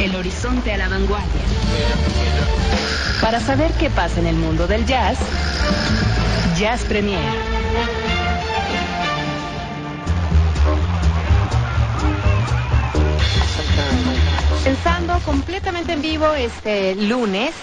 El horizonte a la vanguardia. Para saber qué pasa en el mundo del jazz, Jazz Premier. Pensando completamente en vivo este lunes,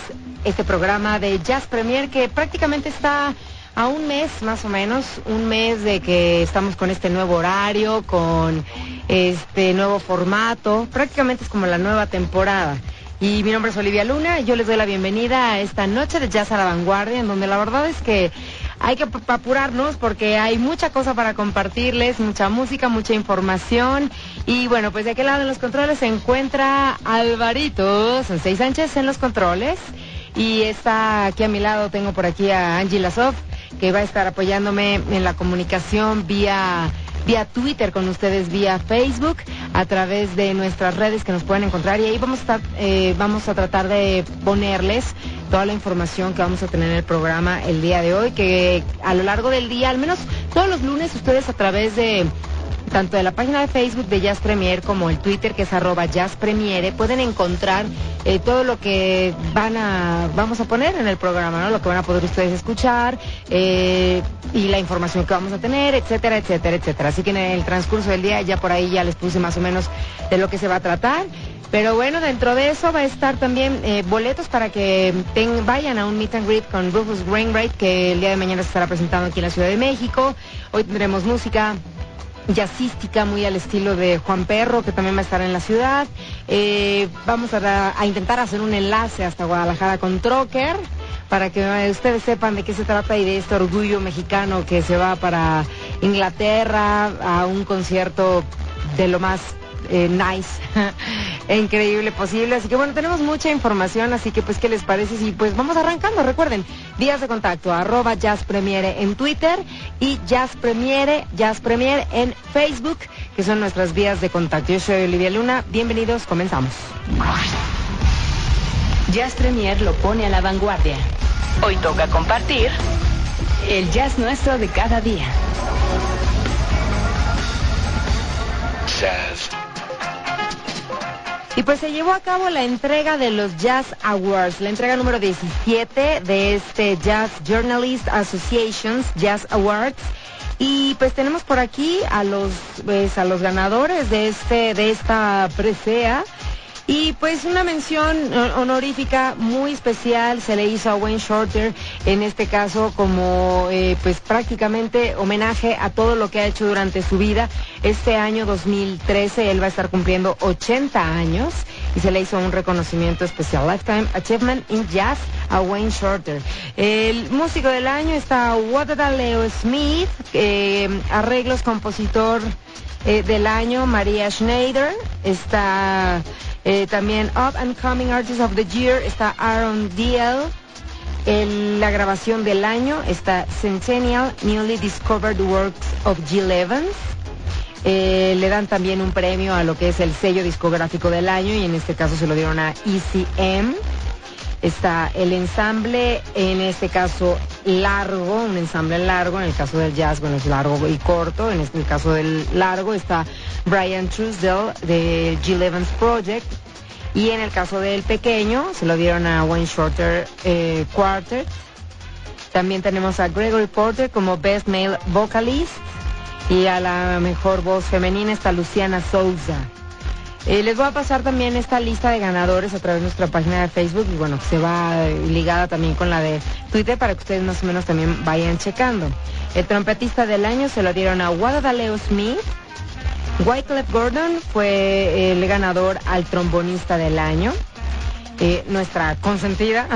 este programa de Jazz Premier que prácticamente está a un mes más o menos, un mes de que estamos con este nuevo horario, con este nuevo formato, prácticamente es como la nueva temporada. Y mi nombre es Olivia Luna yo les doy la bienvenida a esta noche de Jazz a la Vanguardia, en donde la verdad es que hay que apurarnos porque hay mucha cosa para compartirles, mucha música, mucha información. Y bueno, pues de aquel lado en los controles se encuentra Alvarito Sensei Sánchez en los controles. Y está aquí a mi lado, tengo por aquí a Angie Lasov, que va a estar apoyándome en la comunicación vía vía Twitter con ustedes, vía Facebook, a través de nuestras redes que nos pueden encontrar. Y ahí vamos a, estar, eh, vamos a tratar de ponerles toda la información que vamos a tener en el programa el día de hoy, que a lo largo del día, al menos todos los lunes, ustedes a través de tanto de la página de Facebook de Jazz Premier como el Twitter que es arroba Jazz Premiere, pueden encontrar eh, todo lo que van a, vamos a poner en el programa, ¿no? Lo que van a poder ustedes escuchar eh, y la información que vamos a tener, etcétera, etcétera, etcétera. Así que en el transcurso del día ya por ahí ya les puse más o menos de lo que se va a tratar. Pero bueno, dentro de eso va a estar también eh, boletos para que vayan a un meet and greet con Rufus Wainwright, que el día de mañana se estará presentando aquí en la Ciudad de México. Hoy tendremos música jazzística muy al estilo de Juan Perro, que también va a estar en la ciudad. Eh, vamos a, intentar hacer un enlace hasta Guadalajara con Trocker para que ustedes sepan de qué se trata y de este orgullo mexicano que se va para Inglaterra a un concierto de lo más eh, nice e increíble posible. Así que bueno, tenemos mucha información, así que pues, ¿qué les parece? Si pues vamos arrancando, recuerden, días de contacto, arroba Jazz Premiere en Twitter y Jazz Premiere, Jazz Premiere en Facebook, que son nuestras vías de contacto. Yo soy Olivia Luna, bienvenidos, comenzamos. Jazz Premier lo pone a la vanguardia. Hoy toca compartir el jazz nuestro de cada día. Jazz. Y pues se llevó a cabo la entrega de los Jazz Awards, la entrega número 17 de este Jazz Journalist Associations Jazz Awards. Y pues tenemos por aquí a los pues, a los ganadores de este de esta presea y pues una mención honorífica muy especial se le hizo a Wayne Shorter, en este caso como eh, pues prácticamente homenaje a todo lo que ha hecho durante su vida. Este año 2013 él va a estar cumpliendo 80 años y se le hizo un reconocimiento especial, Lifetime Achievement in Jazz a Wayne Shorter. El músico del año está Wadada Leo Smith, eh, arreglos compositor eh, del año María Schneider, está eh, también Up and Coming Artist of the Year está Aaron Diel. En la grabación del año está Centennial Newly Discovered Works of Jill Evans. Eh, le dan también un premio a lo que es el sello discográfico del año y en este caso se lo dieron a ECM. Está el ensamble, en este caso largo, un ensamble largo, en el caso del jazz, bueno, es largo y corto, en este caso del largo está Brian Truesdell de Jill Evans Project, y en el caso del pequeño, se lo dieron a Wayne Shorter eh, Quartet. También tenemos a Gregory Porter como Best Male Vocalist, y a la mejor voz femenina está Luciana Souza. Eh, les voy a pasar también esta lista de ganadores a través de nuestra página de Facebook y bueno, se va ligada también con la de Twitter para que ustedes más o menos también vayan checando. El trompetista del año se lo dieron a Leo Smith. Wyclef Gordon fue el ganador al trombonista del año. Eh, nuestra consentida,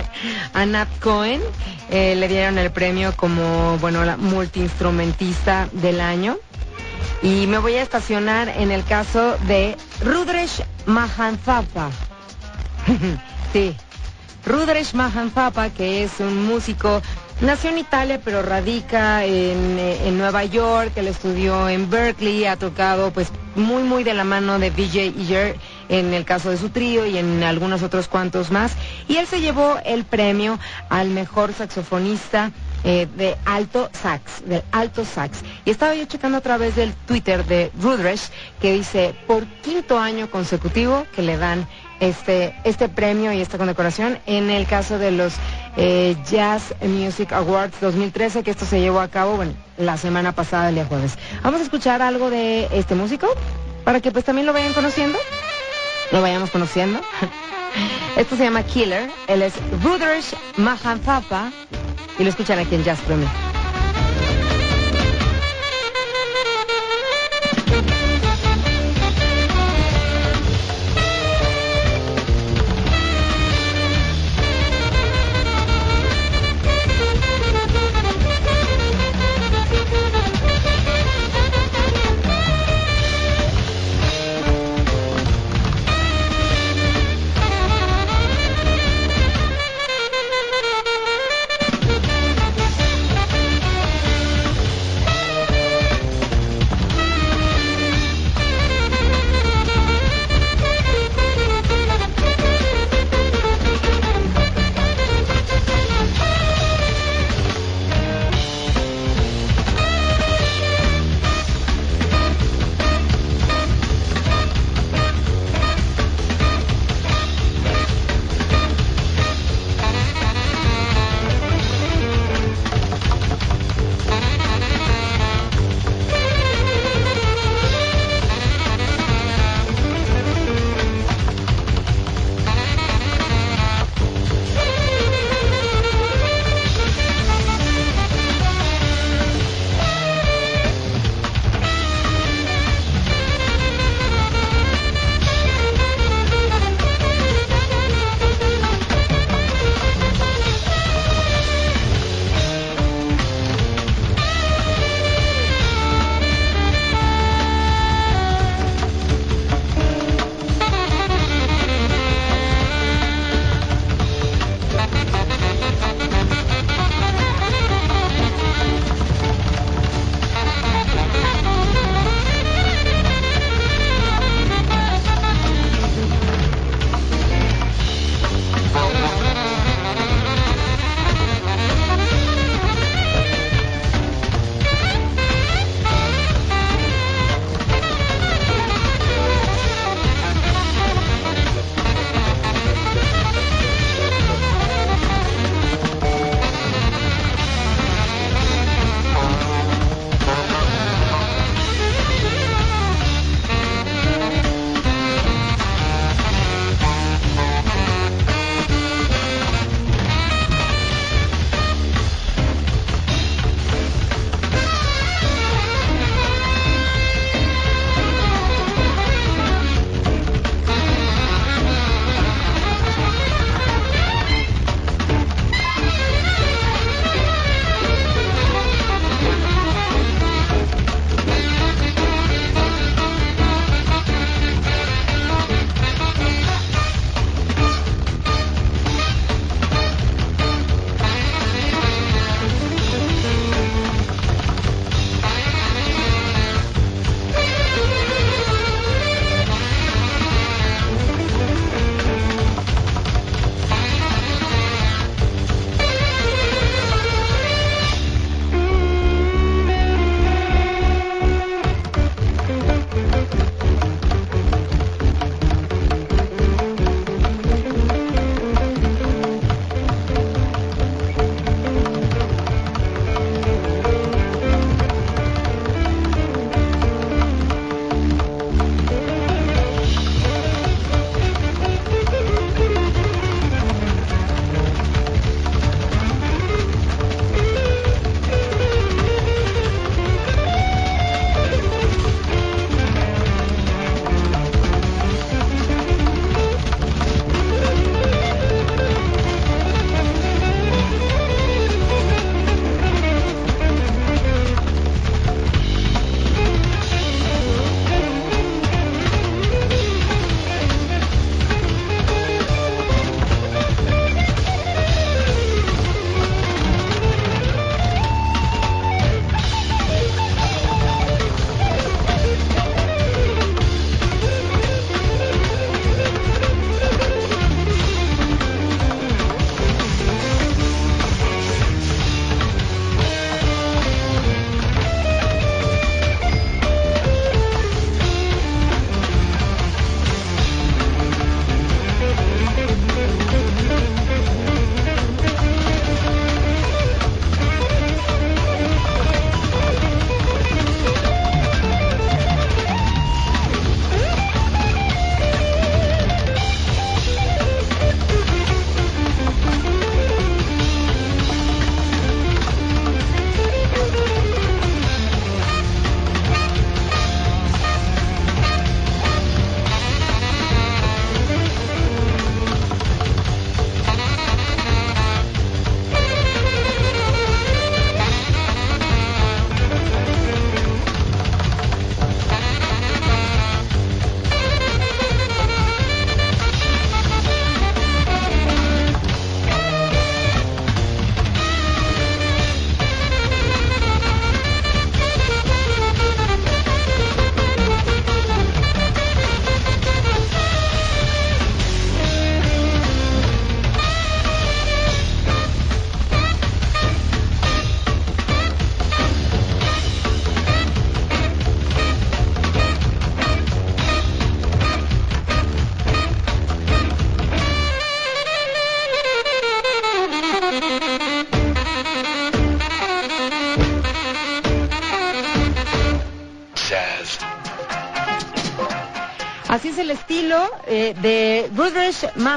a Nat Cohen, eh, le dieron el premio como, bueno, la multiinstrumentista del año. Y me voy a estacionar en el caso de Rudresh Mahanzapa. sí, Rudresh Mahanthapa, que es un músico Nació en Italia, pero radica en, en, Nueva York. Él estudió en Berkeley, ha tocado pues muy, muy de la mano de BJ Eger en el caso de su trío y en algunos otros cuantos más. Y él se llevó el premio al mejor saxofonista eh, de alto sax, del alto sax. Y estaba yo checando a través del Twitter de Rudresh que dice, por quinto año consecutivo que le dan este, este premio y esta condecoración en el caso de los eh, Jazz Music Awards 2013, que esto se llevó a cabo bueno, la semana pasada, el día jueves. Vamos a escuchar algo de este músico para que pues también lo vayan conociendo, lo vayamos conociendo. Esto se llama Killer, él es Rudresh Mahanthapa y lo escuchan aquí en Jazz Premier.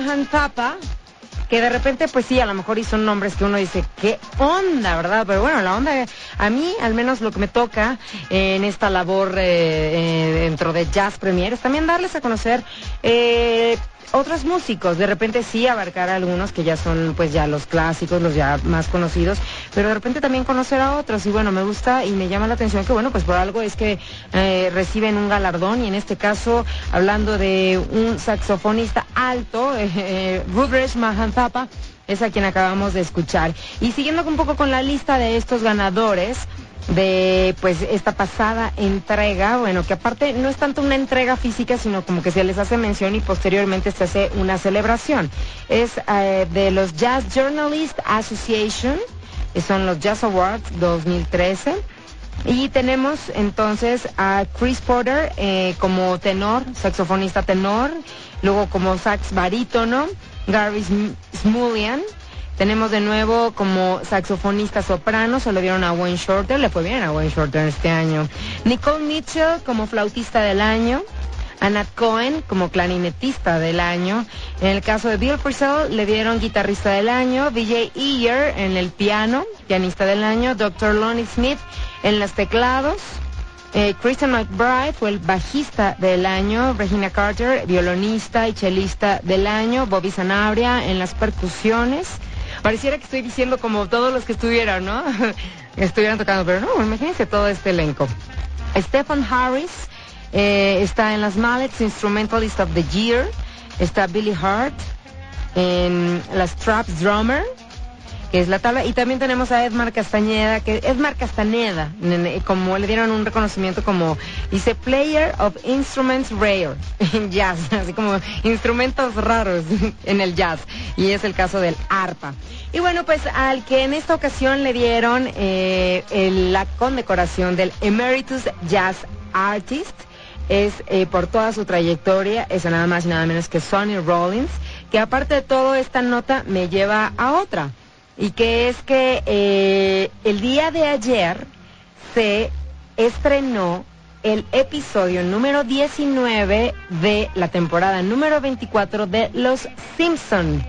Mahan Thapa, que de repente, pues sí, a lo mejor son nombres que uno dice, ¿qué onda, verdad? Pero bueno, la onda, a mí, al menos lo que me toca en esta labor eh, eh, dentro de Jazz Premier, es también darles a conocer eh, otros músicos, de repente sí abarcar a algunos que ya son pues ya los clásicos, los ya más conocidos, pero de repente también conocer a otros. Y bueno, me gusta y me llama la atención que bueno, pues por algo es que eh, reciben un galardón. Y en este caso hablando de un saxofonista alto, eh, Rudresh Mahanthapa, es a quien acabamos de escuchar. Y siguiendo un poco con la lista de estos ganadores, de pues esta pasada entrega, bueno, que aparte no es tanto una entrega física, sino como que se les hace mención y posteriormente se hace una celebración. Es eh, de los Jazz Journalist Association, que son los Jazz Awards 2013. Y tenemos entonces a Chris Porter eh, como tenor, saxofonista tenor, luego como sax barítono, Gary Smulian, tenemos de nuevo como saxofonista soprano, se lo dieron a Wayne Shorter, le fue bien a Wayne Shorter este año. Nicole Mitchell como flautista del año. Annette Cohen como clarinetista del año. En el caso de Bill Purcell le dieron guitarrista del año, BJ Eyer en el piano, pianista del año, Dr. Lonnie Smith en los teclados. Eh, Christian McBride fue el bajista del año, Regina Carter, violonista y chelista del año, Bobby Sanabria en las percusiones. Pareciera que estoy diciendo como todos los que estuvieron, ¿no? estuvieran tocando, pero no, imagínense todo este elenco. Stephen Harris eh, está en las Mallets Instrumentalist of the Year. Está Billy Hart en las Traps Drummer que es la tabla. Y también tenemos a Edmar Castañeda, que Edmar Castañeda, como le dieron un reconocimiento como, dice Player of Instruments Rare en jazz, así como instrumentos raros en el jazz. Y es el caso del arpa. Y bueno, pues al que en esta ocasión le dieron eh, la condecoración del Emeritus Jazz Artist, es eh, por toda su trayectoria, es nada más y nada menos que Sonny Rollins, que aparte de todo esta nota me lleva a otra y que es que eh, el día de ayer se estrenó el episodio número 19 de la temporada número 24 de Los Simpson.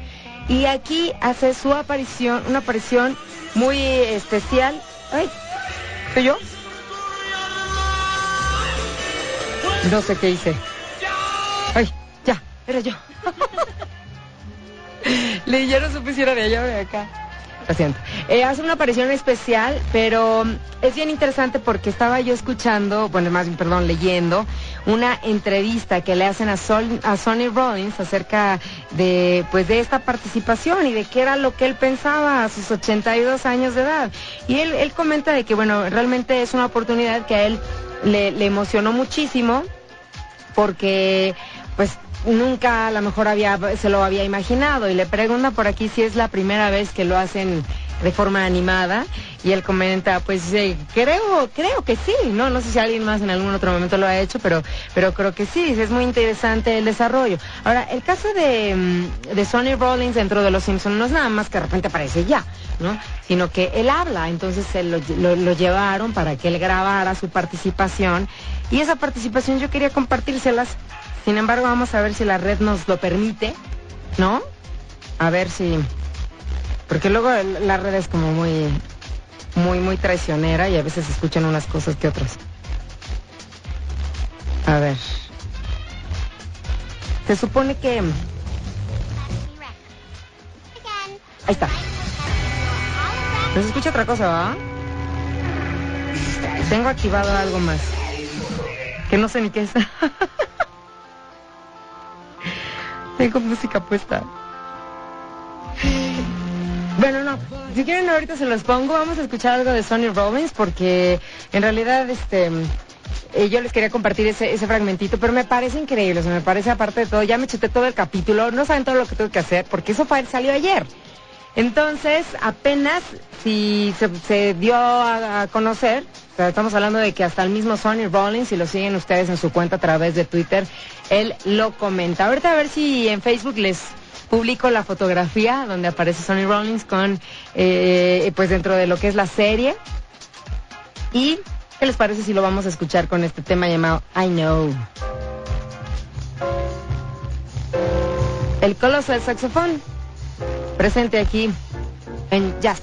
Y aquí hace su aparición, una aparición muy especial. Ay, ¿soy yo? No sé qué hice. Ay, ya, era yo. Le ya no supe si era de allá de acá. Eh, hace una aparición especial, pero es bien interesante porque estaba yo escuchando, bueno, más bien, perdón, leyendo una entrevista que le hacen a, a Sonny Rollins acerca de, pues, de esta participación y de qué era lo que él pensaba a sus 82 años de edad. Y él, él comenta de que, bueno, realmente es una oportunidad que a él le emocionó muchísimo porque, pues, nunca a lo mejor se lo había imaginado. Y le pregunta por aquí si es la primera vez que lo hacen de forma animada. Y él comenta pues eh, creo creo que sí no no sé si alguien más en algún otro momento lo ha hecho pero pero creo que sí es muy interesante el desarrollo. Ahora el caso de, mm, de Sonny Rollins dentro de los Simpsons no es nada más que de repente aparece ya no sino que él habla entonces lo, lo llevaron para que él grabara su participación. Y esa participación yo quería compartírselas sin embargo, vamos a ver si la red nos lo permite, ¿no? A ver si... Porque luego la red es como muy, muy, muy traicionera y a veces escuchan unas cosas que otras. A ver. Se supone que... Ahí está. No se escucha otra cosa, ¿va? Tengo activado algo más. Que no sé ni qué es. Tengo música puesta. Bueno, no, si quieren ahorita se los pongo, vamos a escuchar algo de Sonny Robbins porque en realidad este eh, yo les quería compartir ese, fragmentito, pero me parece increíble, o sea, me parece aparte de todo, ya me chuté todo el capítulo, no saben todo lo que tengo que hacer porque eso fue, salió ayer. Entonces, apenas si se, dio a, conocer, estamos hablando de que hasta el mismo Sonny Rollins, si lo siguen ustedes en su cuenta a través de Twitter, él lo comenta. Ahorita a ver si en Facebook les publico la fotografía donde aparece Sonny Rollins con, eh, pues dentro de lo que es la serie. ¿Y qué les parece si lo vamos a escuchar con este tema llamado I Know? el coloso del saxofón, presente aquí en Jazz.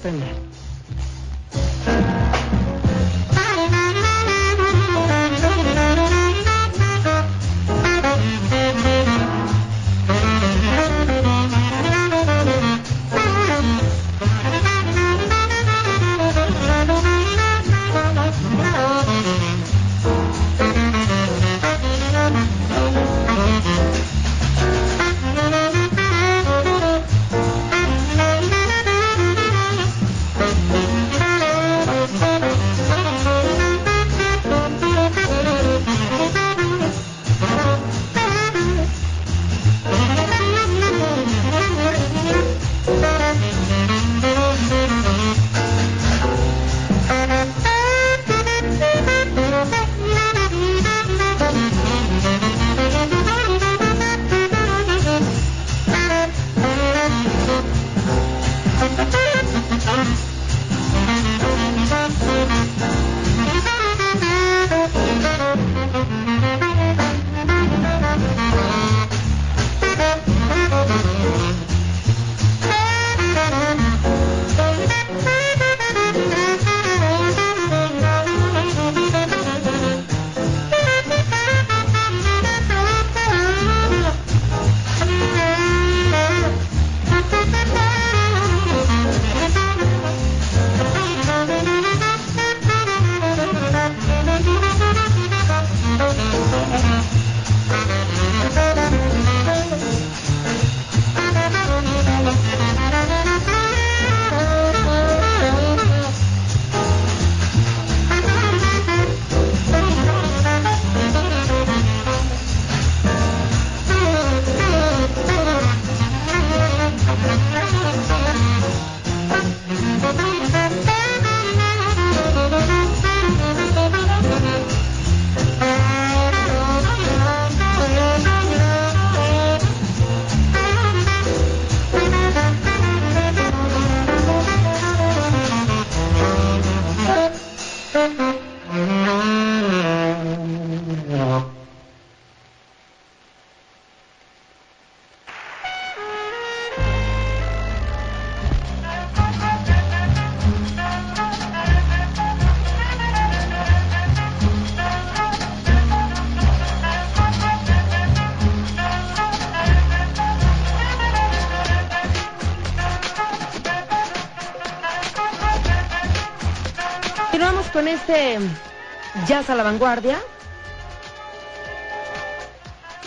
Jazz a la vanguardia.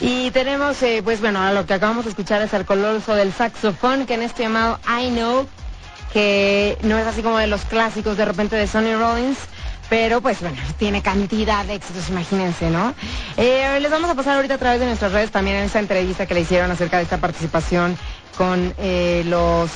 Y tenemos, eh, pues bueno, lo que acabamos de escuchar es el coloso del saxofón, que en este llamado I Know, que no es así como de los clásicos de repente de Sonny Rollins, pero pues bueno, tiene cantidad de éxitos, imagínense, ¿no? Eh, les vamos a pasar ahorita a través de nuestras redes también en esa entrevista que le hicieron acerca de esta participación con eh, los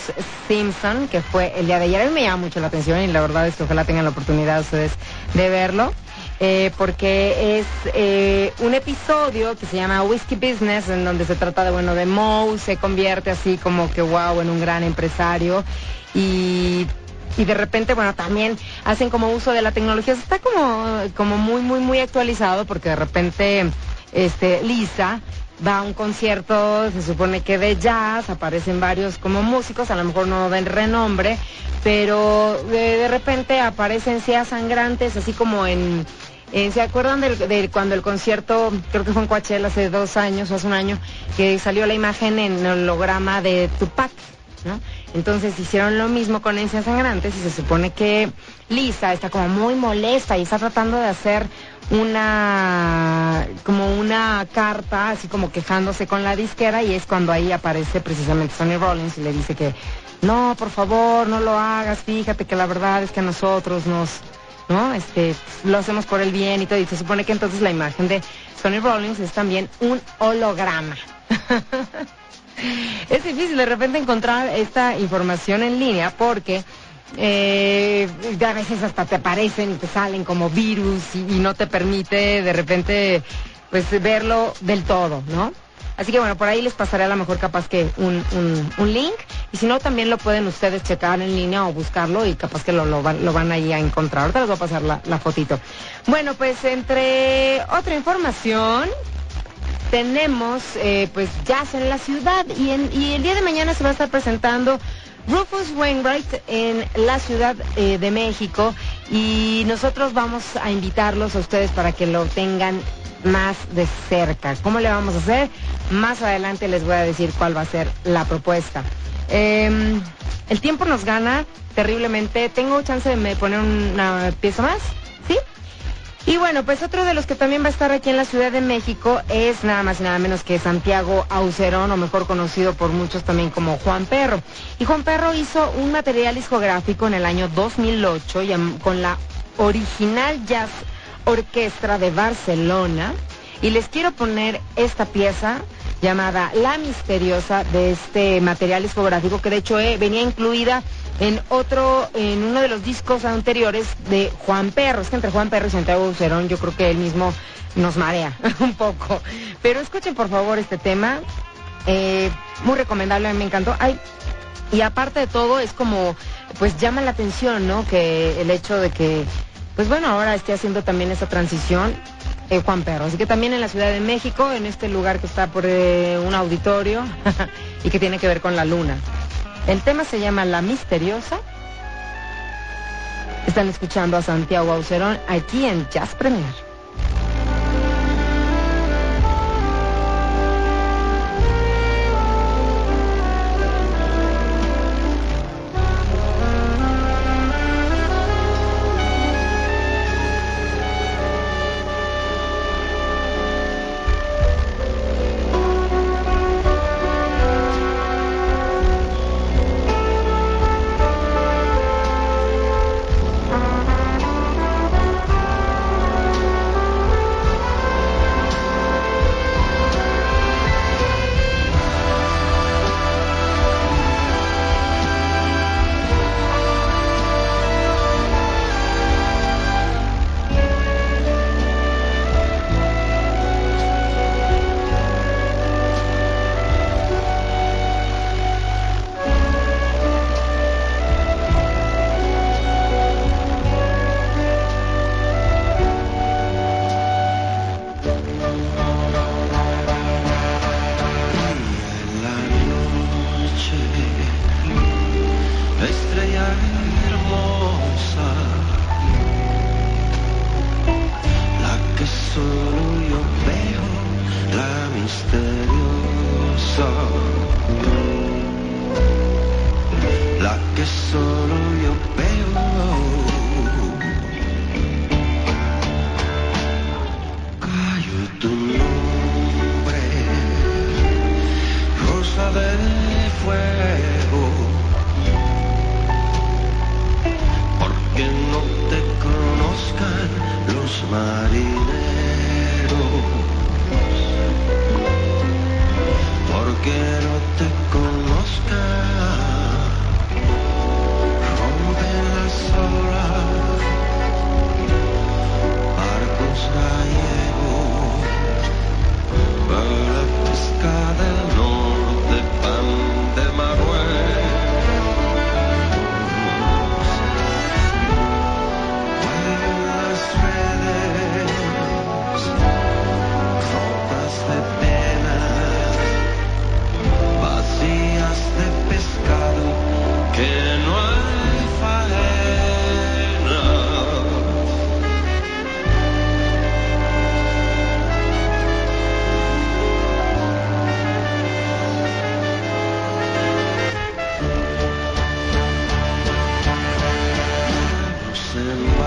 Simpson, que fue el día de ayer. A mí me llama mucho la atención y la verdad es que ojalá tengan la oportunidad ustedes de verlo. Eh, porque es eh, un episodio que se llama Whiskey Business, en donde se trata de, bueno, de Moe, se convierte así como que, wow, en un gran empresario y, y de repente, bueno, también hacen como uso de la tecnología. Está como, como muy, muy, muy actualizado porque de repente, este, Lisa va a un concierto, se supone que de jazz, aparecen varios como músicos, a lo mejor no den renombre, pero de, repente aparecen seas sangrantes, así como en, ¿se acuerdan de, cuando el concierto, creo que fue en Coachella hace dos años o hace un año, que salió la imagen en holograma de Tupac? Entonces hicieron lo mismo con encias sangrantes y se supone que Lisa está como muy molesta y está tratando de hacer una como una carta así como quejándose con la disquera y es cuando ahí aparece precisamente Sonny Rollins y le dice que no, por favor, no lo hagas, fíjate que la verdad es que a nosotros nos, ¿no? Este, lo hacemos por el bien y todo. Y se supone que entonces la imagen de Sonny Rollins es también un holograma. es difícil de repente encontrar esta información en línea porque eh, a veces hasta te aparecen y te salen como virus y, no te permite de repente pues verlo del todo, ¿no? Así que bueno, por ahí les pasaré a lo mejor capaz que un, un, link y si no también lo pueden ustedes checar en línea o buscarlo y capaz que lo, lo, van, lo van a encontrar. Ahorita les voy a pasar la fotito. Bueno, pues entre otra información, tenemos eh, pues jazz en la ciudad y, el día de mañana se va a estar presentando Rufus Wainwright en la Ciudad eh, de México y nosotros vamos a invitarlos a ustedes para que lo tengan más de cerca. ¿Cómo le vamos a hacer? Más adelante les voy a decir cuál va a ser la propuesta. Em, el tiempo nos gana terriblemente. ¿Tengo chance de poner una pieza más? ¿Sí? Y bueno, pues otro de los que también va a estar aquí en la Ciudad de México es nada más y nada menos que Santiago Aucerón, o mejor conocido por muchos también como Juan Perro. Y Juan Perro hizo un material discográfico en el año 2008 con la original Jazz Orquestra de Barcelona. Y les quiero poner esta pieza llamada La Misteriosa de este material discográfico que de hecho eh, venía incluida en otro, en uno de los discos anteriores de Juan Perro. Es que entre Juan Perro y Santiago Bucerón yo creo que él mismo nos marea un poco. Pero escuchen por favor este tema. Eh, muy recomendable, a mí me encantó. Ay, y aparte de todo, es como, pues llama la atención, ¿no? Que el hecho de que, pues bueno, ahora esté haciendo también esa transición eh, Juan Perro. Así que también en la Ciudad de México, en este lugar que está por eh, un auditorio y que tiene que ver con la luna. El tema se llama La Misteriosa. Están escuchando a Santiago Aucerón aquí en Jazz Premier. Bye.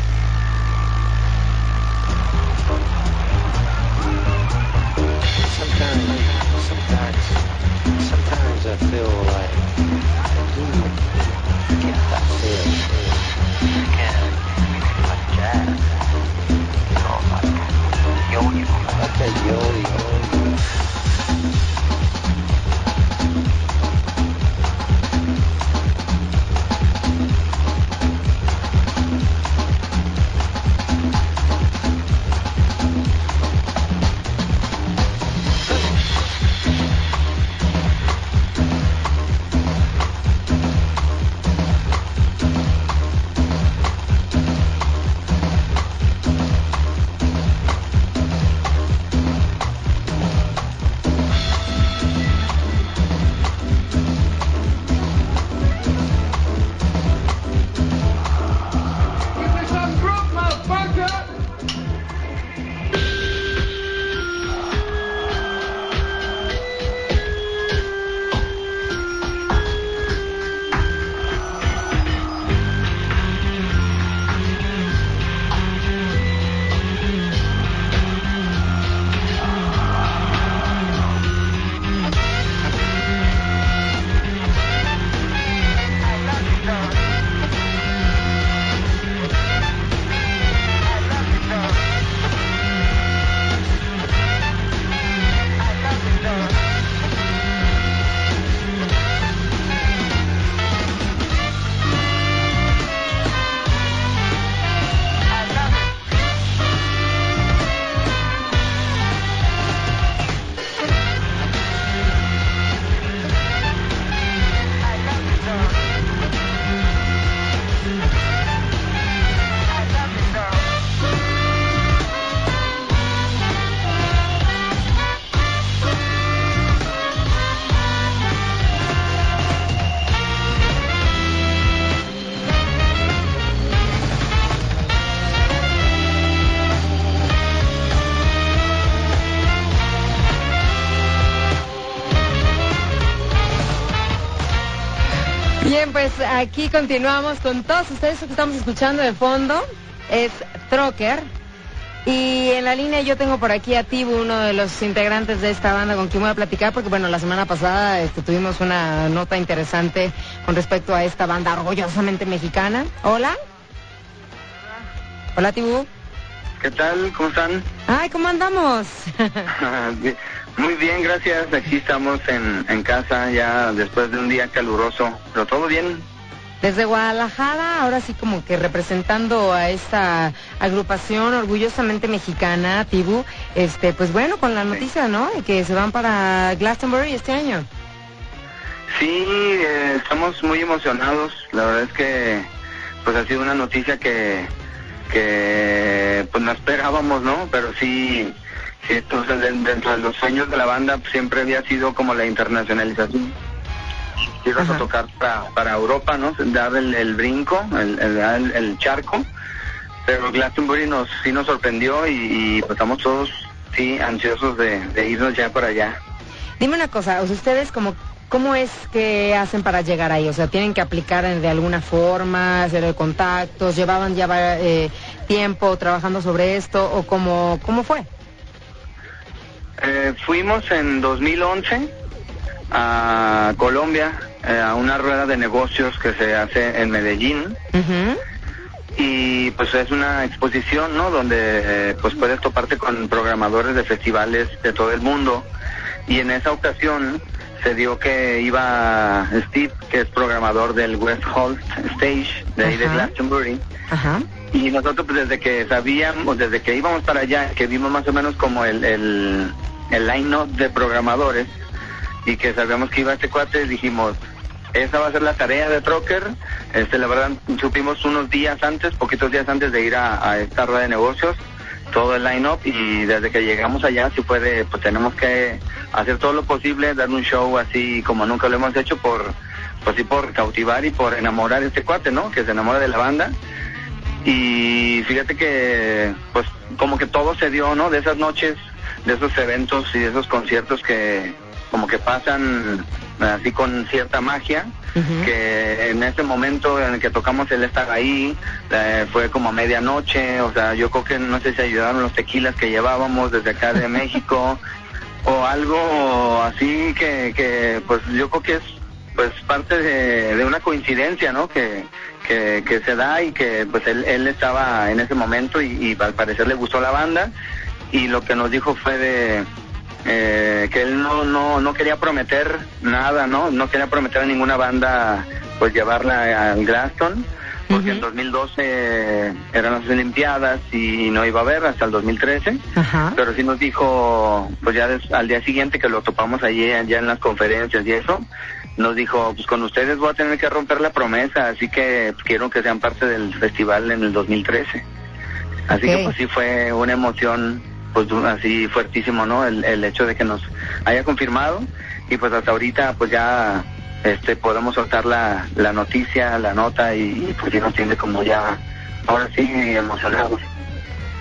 Aquí continuamos con todos ustedes que estamos escuchando de fondo. Es Trocker. Y en la línea yo tengo por aquí a Tibu, uno de los integrantes de esta banda con quien voy a platicar, porque bueno, la semana pasada este, tuvimos una nota interesante con respecto a esta banda orgullosamente mexicana. Hola. Hola Tibu. ¿Qué tal? ¿Cómo están? Ay, ¿cómo andamos? Muy bien, gracias. Aquí estamos en, en casa ya después de un día caluroso, pero todo bien. Desde Guadalajara, ahora sí como que representando a esta agrupación orgullosamente mexicana, Tibu, este, pues bueno, con la noticia, ¿no? De que se van para Glastonbury este año. Sí, eh, estamos muy emocionados. La verdad es que pues ha sido una noticia que, que pues no esperábamos, ¿no? Pero sí, sí entonces de- dentro de los sueños de la banda pues, siempre había sido como la internacionalización. Ibas a Ajá. tocar para, para Europa, ¿no? Dar el, el brinco, el, el, el- charco. Pero Glastonbury nos, sí nos sorprendió y, y, pues, estamos todos sí ansiosos de, de irnos ya para allá. Dime una cosa, ustedes como, ¿cómo es que hacen para llegar ahí? O sea, ¿tienen que aplicar de alguna forma, hacer contactos? ¿Llevaban ya va- eh, tiempo trabajando sobre esto? ¿O cómo, cómo fue? Eh, fuimos en 2011 a Colombia a una rueda de negocios que se hace en Medellín. Y pues es una exposición, ¿no? Donde eh, pues puedes toparte con programadores de festivales de todo el mundo. Y en esa ocasión se dio que iba Steve, que es programador del West Hall Stage de ahí de. Glastonbury. Y nosotros pues desde que sabíamos, desde que íbamos para allá, que vimos más o menos como el, el, el line-up de programadores y que sabíamos que iba este cuate, dijimos, esa va a ser la tarea de Trocker. Este, la verdad, supimos unos días antes, poquitos días antes de ir a, esta rueda de negocios, todo el line-up y desde que llegamos allá, si puede, pues tenemos que hacer todo lo posible, dar un show así como nunca lo hemos hecho por, pues sí, por cautivar y por enamorar a este cuate, ¿no? Que se enamora de la banda. Y fíjate que, pues, como que todo se dio, ¿no? De esas noches, de esos eventos y de esos conciertos que, como que pasan así con cierta magia, que en ese momento en el que tocamos él estaba ahí, eh, fue como a medianoche, o sea, yo creo que no sé si ayudaron los tequilas que llevábamos desde acá de México, o algo así que, que pues yo creo que es pues parte de, de una coincidencia, ¿no? Que, que, que se da y que pues él, él estaba en ese momento y, y al parecer le gustó la banda y lo que nos dijo fue de eh, que él no, no, no quería prometer nada, ¿no? No quería prometer a ninguna banda pues llevarla al Glaston porque en 2012 eran las Olimpiadas y no iba a haber hasta el 2013 Ajá. pero sí nos dijo, pues ya des- al día siguiente que lo topamos allí, allá en las conferencias y eso, nos dijo, pues con ustedes voy a tener que romper la promesa, así que pues, quiero que sean parte del festival en el 2013. Así que pues sí fue una emoción, pues así fuertísimo, ¿no? El, el hecho de que nos haya confirmado y pues hasta ahorita pues ya este podemos soltar la, la noticia, la nota y, y, pues sí nos tiene como ya, ahora sí emocionados.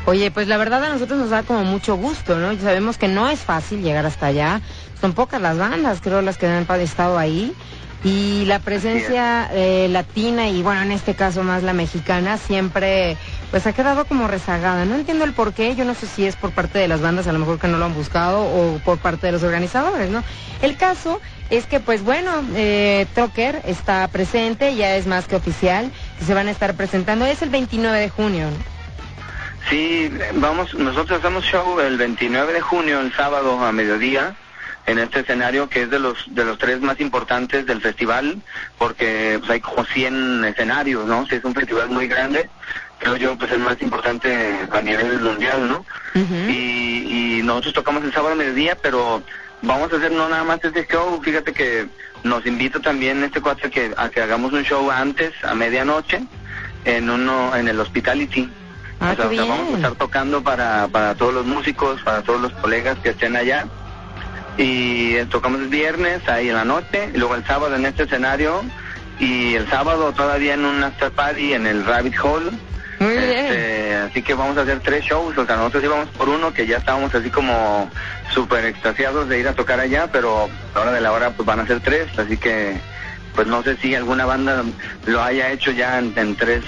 Oye, pues la verdad a nosotros nos da como mucho gusto, ¿no? Sabemos que no es fácil llegar hasta allá. Son pocas las bandas, creo, las que han estado ahí. Y la presencia eh, latina y bueno, en este caso más la mexicana, siempre pues ha quedado como rezagada. No entiendo el por qué, yo no sé si es por parte de las bandas, a lo mejor que no lo han buscado, o por parte de los organizadores, ¿no? El caso es que pues bueno, eh, está presente, ya es más que oficial, que se van a estar presentando, es el 29 de junio, ¿no? Sí, vamos, nosotros hacemos show el 29 de junio, el sábado a mediodía, en este escenario que es de los de los tres más importantes del festival, porque pues, hay como 100 escenarios, ¿no? Sí, es un festival muy grande, creo yo, pues el más importante a nivel mundial, ¿no? Y, y nosotros tocamos el sábado a mediodía, pero vamos a hacer no nada más este show, fíjate que nos invita también este cuate que, a que hagamos un show antes, a medianoche, en uno, en el Hospitality. Ah, o sea, qué o sea, vamos a estar tocando para, para todos los músicos, para todos los colegas que estén allá. Y eh, tocamos el viernes ahí en la noche, y luego el sábado en este escenario, y el sábado todavía en un after party en el Rabbit Hall. Muy bien. Este, así que vamos a hacer tres shows, o sea, nosotros íbamos por uno que ya estábamos así como súper extasiados de ir a tocar allá, pero a la hora de la hora pues van a ser tres, así que pues no sé si alguna banda lo haya hecho ya en, en tres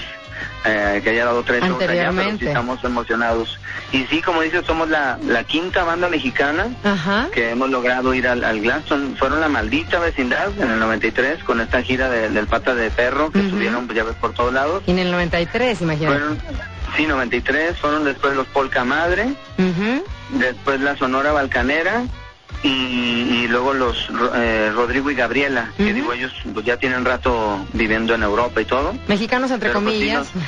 eh, que haya dado tres allá, pero sí Anteriormente. estamos emocionados. Y sí, como dices, somos la, la quinta banda mexicana Ajá. que hemos logrado ir al, al Glaston. Fueron la maldita vecindad en el 93 con esta gira de- del Pata de Perro que Ujú. estuvieron, pues, ya ves, por todos lados. Y en el 93, imagínate. Fueron, sí, 93, fueron después los Polka Madre, después la Sonora Balcanera y, y luego los eh, Rodrigo y Gabriela, que digo, ellos pues, ya tienen rato viviendo en Europa y todo. Mexicanos entre Pero, pues, sí comillas. nos-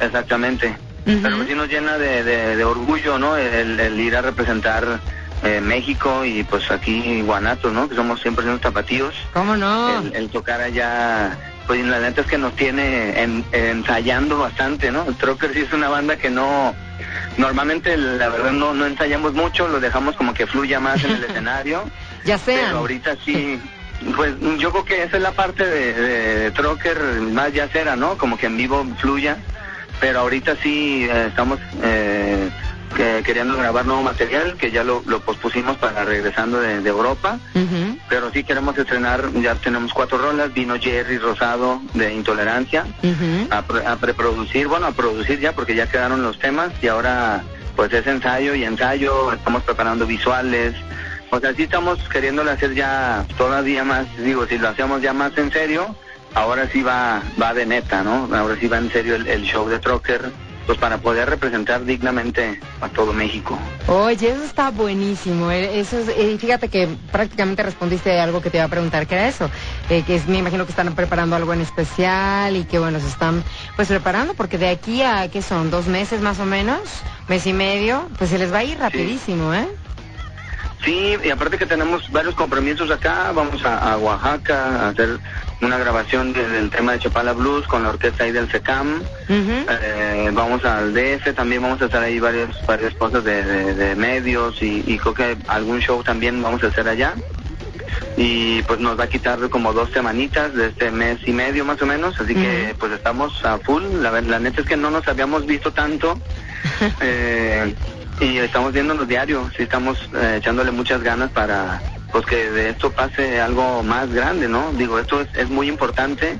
exactamente. Pero pues, sí nos llena de, de- de orgullo, ¿no? El, el ir a representar eh, México y pues aquí Guanatos, ¿no? Que somos siempre unos tapatíos. ¿Cómo no? El, el tocar allá, pues la neta es que nos tiene en- ensayando bastante, ¿no? El Trocker sí es una banda que no, normalmente la verdad no, no ensayamos mucho, lo dejamos como que fluya más en el escenario, ya sean. pero ahorita sí, pues yo creo que esa es la parte de, de Trocker más yacera, ¿no? Como que en vivo fluya, pero ahorita sí eh, estamos eh, que- queriendo grabar nuevo material, que ya lo, lo pospusimos para regresando de- de Europa. Pero sí queremos estrenar, ya tenemos cuatro rolas, vino Jerry Rosado de Intolerancia, a, pre- a preproducir, bueno, a producir ya porque ya quedaron los temas y ahora pues es ensayo y ensayo, estamos preparando visuales, o sea, sí estamos queriéndole hacer ya todavía más, digo, si lo hacemos ya más en serio, ahora sí va, va de neta, ¿no? Ahora sí va en serio el, el show de Trocker, pues para poder representar dignamente a todo México. Oye, eso está buenísimo. eh, Eso es, eh, fíjate que prácticamente respondiste a algo que te iba a preguntar, que era eso. eh, que es- me imagino que están preparando algo en especial y que bueno, se están pues preparando porque de aquí a, ¿qué son? ¿Dos meses más o menos? ¿Mes y medio? Pues se les va a ir rapidísimo, ¿eh? Sí, y aparte que tenemos varios compromisos acá, vamos a, a Oaxaca a hacer una grabación de- del tema de Chapala Blues con la orquesta ahí del SECAM. Eh, vamos al DF, también vamos a hacer ahí varias, varias cosas de, de- de medios y, y creo que algún show también vamos a hacer allá. Y pues nos va a quitar como dos semanitas de este mes y medio más o menos, así que pues estamos a full. La, la neta es que no nos habíamos visto tanto. Eh, y estamos viéndonos diario, sí estamos eh, echándole muchas ganas para pues que de esto pase algo más grande, ¿no? Digo, esto es, es muy importante,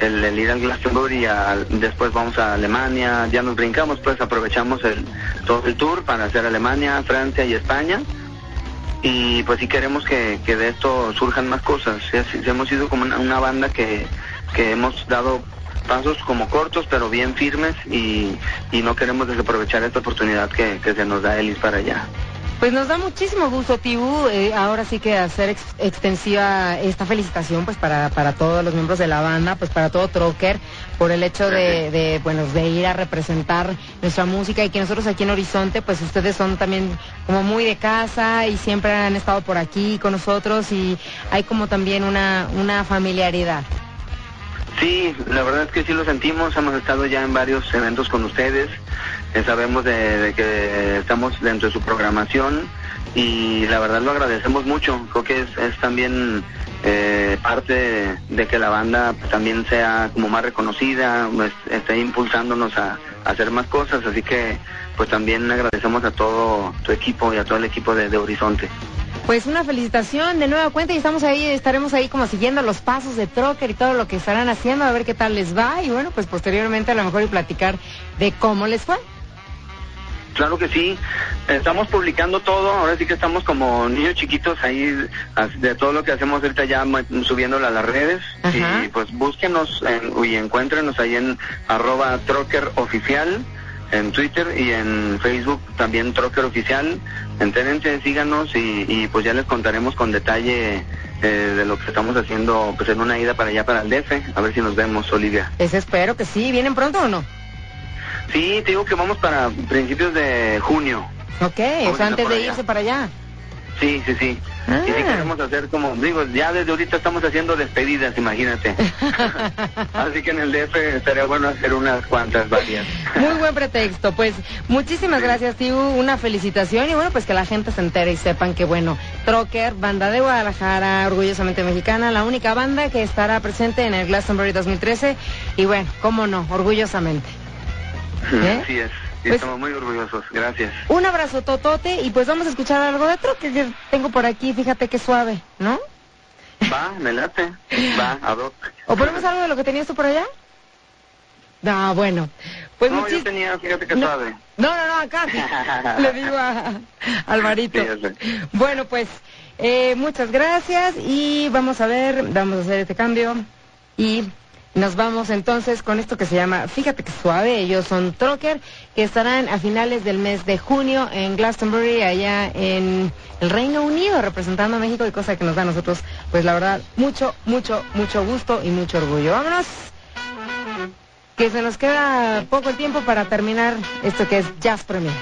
el, el ir al Glastonbury, al- después vamos a Alemania, ya nos brincamos, pues aprovechamos el, todo el tour para hacer Alemania, Francia y España. Y pues sí queremos que, que de esto surjan más cosas. Hemos sido como una, una banda que, que hemos dado pasos como cortos pero bien firmes y, y no queremos desaprovechar esta oportunidad que, que se nos da Elis para allá. Pues nos da muchísimo gusto, Tibu, eh, ahora sí que hacer ex- extensiva esta felicitación pues para, para todos los miembros de la banda, pues para todo Trocker, por el hecho de, de, bueno, de ir a representar nuestra música y que nosotros aquí en Horizonte, pues ustedes son también como muy de casa y siempre han estado por aquí con nosotros y hay como también una, una familiaridad. Sí, la verdad es que sí lo sentimos, hemos estado ya en varios eventos con ustedes, eh, sabemos de, de que estamos dentro de su programación y la verdad lo agradecemos mucho, creo que es, es también eh, parte de, que la banda también sea como más reconocida, pues, esté impulsándonos a, hacer más cosas, así que pues también agradecemos a todo tu equipo y a todo el equipo de Horizonte. Pues una felicitación de nueva cuenta y estamos ahí, estaremos ahí como siguiendo los pasos de Trocker y todo lo que estarán haciendo, a ver qué tal les va y bueno, pues posteriormente a lo mejor y platicar de cómo les fue. Claro que sí, estamos publicando todo, ahora sí que estamos como niños chiquitos ahí de todo lo que hacemos ahorita ya subiéndolo a las redes Ajá. y pues búsquenos en- y encuéntrenos ahí en arroba trocker oficial en Twitter y en Facebook también trocker oficial, entérense, síganos y, y pues ya les contaremos con detalle eh, de lo que estamos haciendo pues en una ida para allá para el DF, a ver si nos vemos Olivia. Les espero que sí, ¿vienen pronto o no? Sí, te digo que vamos para principios de junio. Ok, Vamos o sea, antes de allá. irse para allá. Sí, sí, sí. Ah. Y sí queremos hacer como, digo, ya desde ahorita estamos haciendo despedidas, imagínate. Así que en el DF estaría bueno hacer unas cuantas varias. Muy buen pretexto. Pues muchísimas gracias, Tibu. Una felicitación y bueno, pues que la gente se entere y sepan que bueno, Trocker, banda de Guadalajara, orgullosamente mexicana, la única banda que estará presente en el Glastonbury 2013 y bueno, cómo no, orgullosamente. ¿Eh? Así es. Pues- estamos muy orgullosos. Gracias. Un abrazo totote y pues vamos a escuchar algo de Trocker que tengo por aquí, fíjate qué suave, ¿no? Va, me late. Va, ad hoc. ¿O ponemos algo de lo que tenías tú por allá? Ah, bueno. Pues no, yo tenía, fíjate que No. suave. No, no, no, acá. Le digo a, a Alvarito. Sí. Bueno, pues eh, muchas gracias y vamos a ver, vamos a hacer este cambio y nos vamos entonces con esto que se llama Fíjate que suave. Ellos son Trocker que estarán a finales del mes de junio en Glastonbury, allá en el Reino Unido, representando a México y cosa que nos da a nosotros, pues la verdad, mucho, mucho, mucho gusto y mucho orgullo. Vámonos que se nos queda poco el tiempo para terminar esto que es Jazz Premier.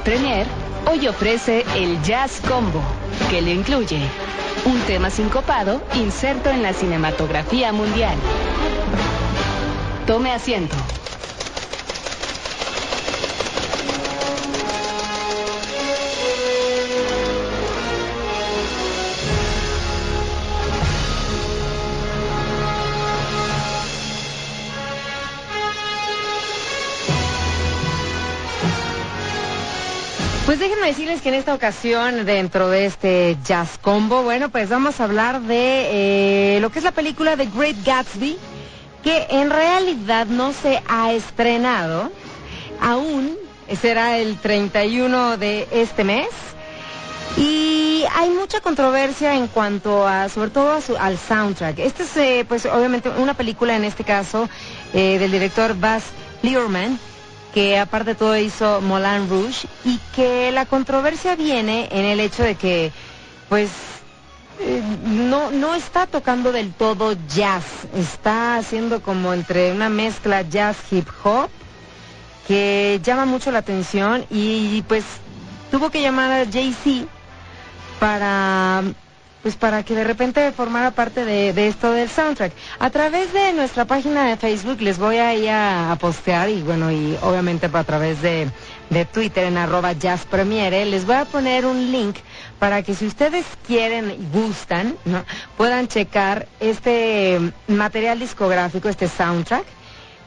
Premier hoy ofrece el Jazz Combo, que le incluye un tema sincopado inserto en la cinematografía mundial. Tome asiento. Pues déjenme decirles que en esta ocasión, dentro de este Jazz Combo, bueno, pues vamos a hablar de eh, lo que es la película The Great Gatsby, que en realidad no se ha estrenado aún, será el 31 de este mes. Y hay mucha controversia en cuanto a, sobre todo al soundtrack. Este es, eh, pues, obviamente una película en este caso eh, del director Baz Luhrmann, que aparte de todo hizo Moulin Rouge y que la controversia viene en el hecho de que pues eh, no, no está tocando del todo jazz, está haciendo como entre una mezcla jazz hip hop que llama mucho la atención y pues tuvo que llamar a Jay-Z para pues para que de repente formara parte de, esto del soundtrack. A través de nuestra página de Facebook les voy a ir a, postear y bueno, y obviamente a través de, Twitter en arroba jazzpremiere, les voy a poner un link para que si ustedes quieren y gustan, puedan checar este material discográfico, este soundtrack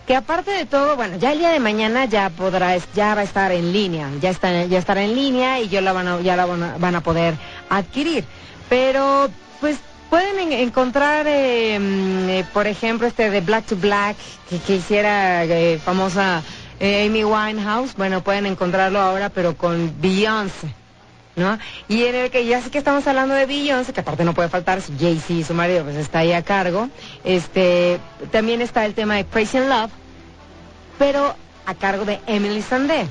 que aparte de todo, bueno, ya el día de mañana ya podrá, ya va a estar en línea, ya está, ya estará en línea y yo ya la van a poder adquirir. Pero, pues, pueden encontrar, eh, mm, eh, por ejemplo, este de Black to Black, que, hiciera eh, famosa Amy Winehouse. Bueno, pueden encontrarlo ahora, pero con Beyoncé. ¿No? Y en el que ya sé que estamos hablando de Beyoncé, que aparte no puede faltar, Jay-Z, su marido, pues está ahí a cargo. Este, también está el tema de Crazy in Love, pero a cargo de Emily Sandé.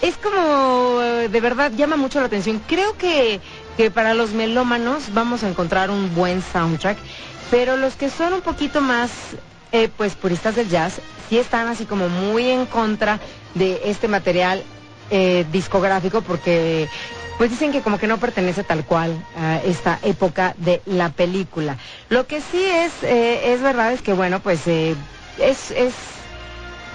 Es como, de verdad, llama mucho la atención. Creo que que para los melómanos vamos a encontrar un buen soundtrack, pero los que son un poquito más, eh, pues, puristas del jazz, sí están así como muy en contra de este material eh, discográfico porque pues dicen que como que no pertenece tal cual a esta época de la película. Lo que sí es, eh, es verdad es que bueno, pues es, es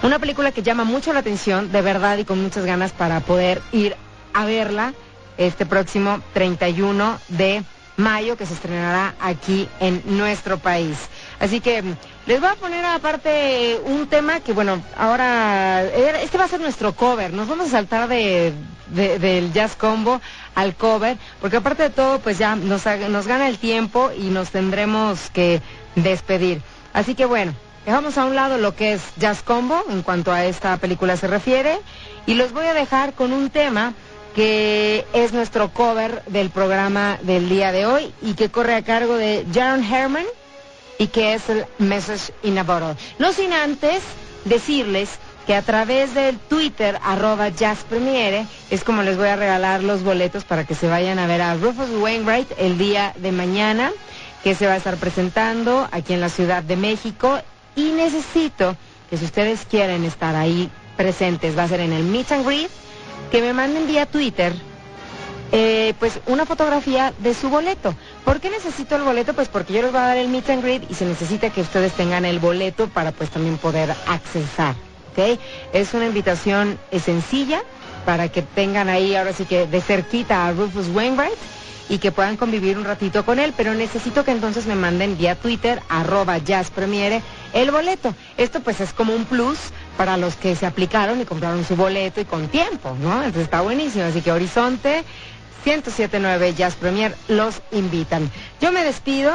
una película que llama mucho la atención, de verdad y con muchas ganas para poder ir a verla este próximo 31 de mayo que se estrenará aquí en nuestro país. Así que mm, les voy a poner aparte un tema que, bueno, ahora, este va a ser nuestro cover. Nos vamos a saltar de, del jazz combo al cover, porque aparte de todo, pues ya nos, nos gana el tiempo y nos tendremos que despedir. Así que bueno, dejamos a un lado lo que es jazz combo en cuanto a esta película se refiere y los voy a dejar con un tema que es nuestro cover del programa del día de hoy y que corre a cargo de Jaron Herman y que es el Message in a Bottle. No sin antes decirles que a través del Twitter arroba jazzpremiere es como les voy a regalar los boletos para que se vayan a ver a Rufus Wainwright el día de mañana que se va a estar presentando aquí en la Ciudad de México y necesito que si ustedes quieren estar ahí presentes va a ser en el Meet and Greet que me manden vía Twitter eh, pues una fotografía de su boleto. ¿Por qué necesito el boleto? Pues porque yo les voy a dar el meet and greet y se necesita que ustedes tengan el boleto para pues también poder accesar. ¿ok? Es una invitación sencilla para que tengan ahí ahora sí que de cerquita a Rufus Wainwright y que puedan convivir un ratito con él, pero necesito que entonces me manden vía Twitter, arroba jazzpremiere, el boleto. Esto pues es como un plus para los que se aplicaron y compraron su boleto y con tiempo, ¿no? Entonces está buenísimo. Así que Horizonte 1079 Jazz Premier los invitan. Yo me despido,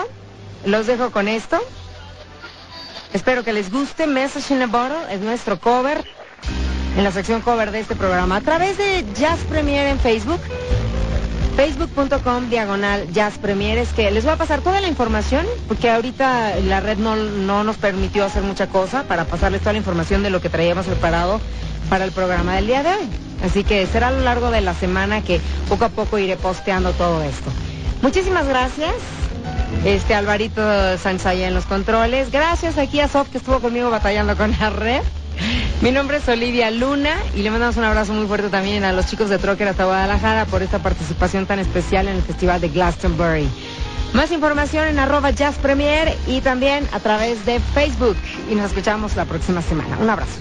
los dejo con esto. Espero que les guste. Message in a Bottle es nuestro cover en la sección cover de este programa a través de Jazz Premier en Facebook facebook.com diagonal Jazz Premieres, que les voy a pasar toda la información, porque ahorita la red no, no nos permitió hacer mucha cosa para pasarles toda la información de lo que traíamos preparado para el programa del día de hoy. Así que será a lo largo de la semana que poco a poco iré posteando todo esto. Muchísimas gracias. Este Alvarito Sanzaya en los controles. Gracias aquí a Sof que estuvo conmigo batallando con la red. Mi nombre es Olivia Luna y le mandamos un abrazo muy fuerte también a los chicos de Trocker hasta Guadalajara por esta participación tan especial en el Festival de Glastonbury. Más información en arroba Jazz Premier y también a través de Facebook. Y nos escuchamos la próxima semana. Un abrazo.